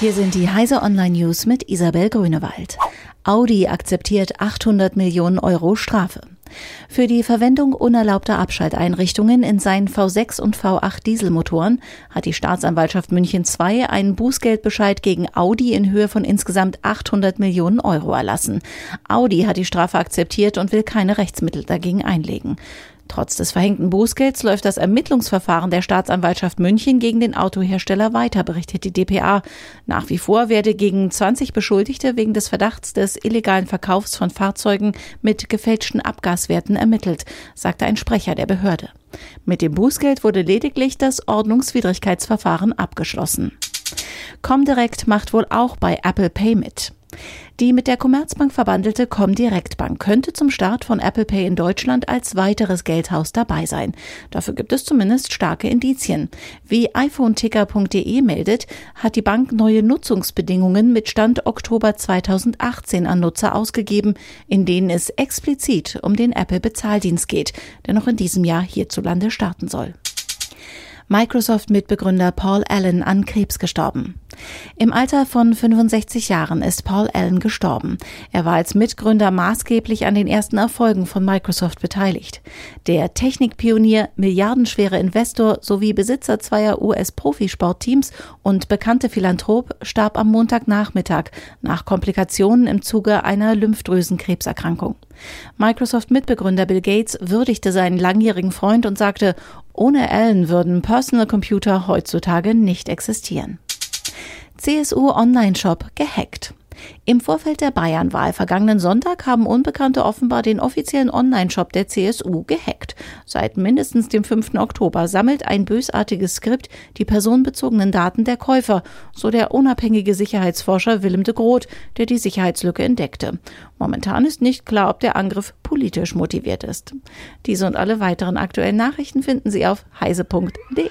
Hier sind die Heise Online News mit Isabel Grünewald. Audi akzeptiert 800 Millionen Euro Strafe. Für die Verwendung unerlaubter Abschalteinrichtungen in seinen V6 und V8 Dieselmotoren hat die Staatsanwaltschaft München II einen Bußgeldbescheid gegen Audi in Höhe von insgesamt 800 Millionen Euro erlassen. Audi hat die Strafe akzeptiert und will keine Rechtsmittel dagegen einlegen. Trotz des verhängten Bußgelds läuft das Ermittlungsverfahren der Staatsanwaltschaft München gegen den Autohersteller weiter, berichtet die DPA. Nach wie vor werde gegen 20 Beschuldigte wegen des Verdachts des illegalen Verkaufs von Fahrzeugen mit gefälschten Abgaswerten ermittelt, sagte ein Sprecher der Behörde. Mit dem Bußgeld wurde lediglich das Ordnungswidrigkeitsverfahren abgeschlossen. Comdirect macht wohl auch bei Apple Pay mit. Die mit der Commerzbank verbandelte Comdirect Bank könnte zum Start von Apple Pay in Deutschland als weiteres Geldhaus dabei sein. Dafür gibt es zumindest starke Indizien. Wie iPhoneticker.de meldet, hat die Bank neue Nutzungsbedingungen mit Stand Oktober 2018 an Nutzer ausgegeben, in denen es explizit um den Apple Bezahldienst geht, der noch in diesem Jahr hierzulande starten soll. Microsoft-Mitbegründer Paul Allen an Krebs gestorben. Im Alter von 65 Jahren ist Paul Allen gestorben. Er war als Mitgründer maßgeblich an den ersten Erfolgen von Microsoft beteiligt. Der Technikpionier, milliardenschwere Investor sowie Besitzer zweier US-Profisportteams und bekannte Philanthrop starb am Montagnachmittag nach Komplikationen im Zuge einer Lymphdrüsenkrebserkrankung. Microsoft-Mitbegründer Bill Gates würdigte seinen langjährigen Freund und sagte, ohne Allen würden Personal Computer heutzutage nicht existieren. CSU Online-Shop gehackt. Im Vorfeld der Bayernwahl vergangenen Sonntag haben Unbekannte offenbar den offiziellen Online-Shop der CSU gehackt. Seit mindestens dem 5. Oktober sammelt ein bösartiges Skript die personenbezogenen Daten der Käufer, so der unabhängige Sicherheitsforscher Willem de Groot, der die Sicherheitslücke entdeckte. Momentan ist nicht klar, ob der Angriff politisch motiviert ist. Diese und alle weiteren aktuellen Nachrichten finden Sie auf heise.de.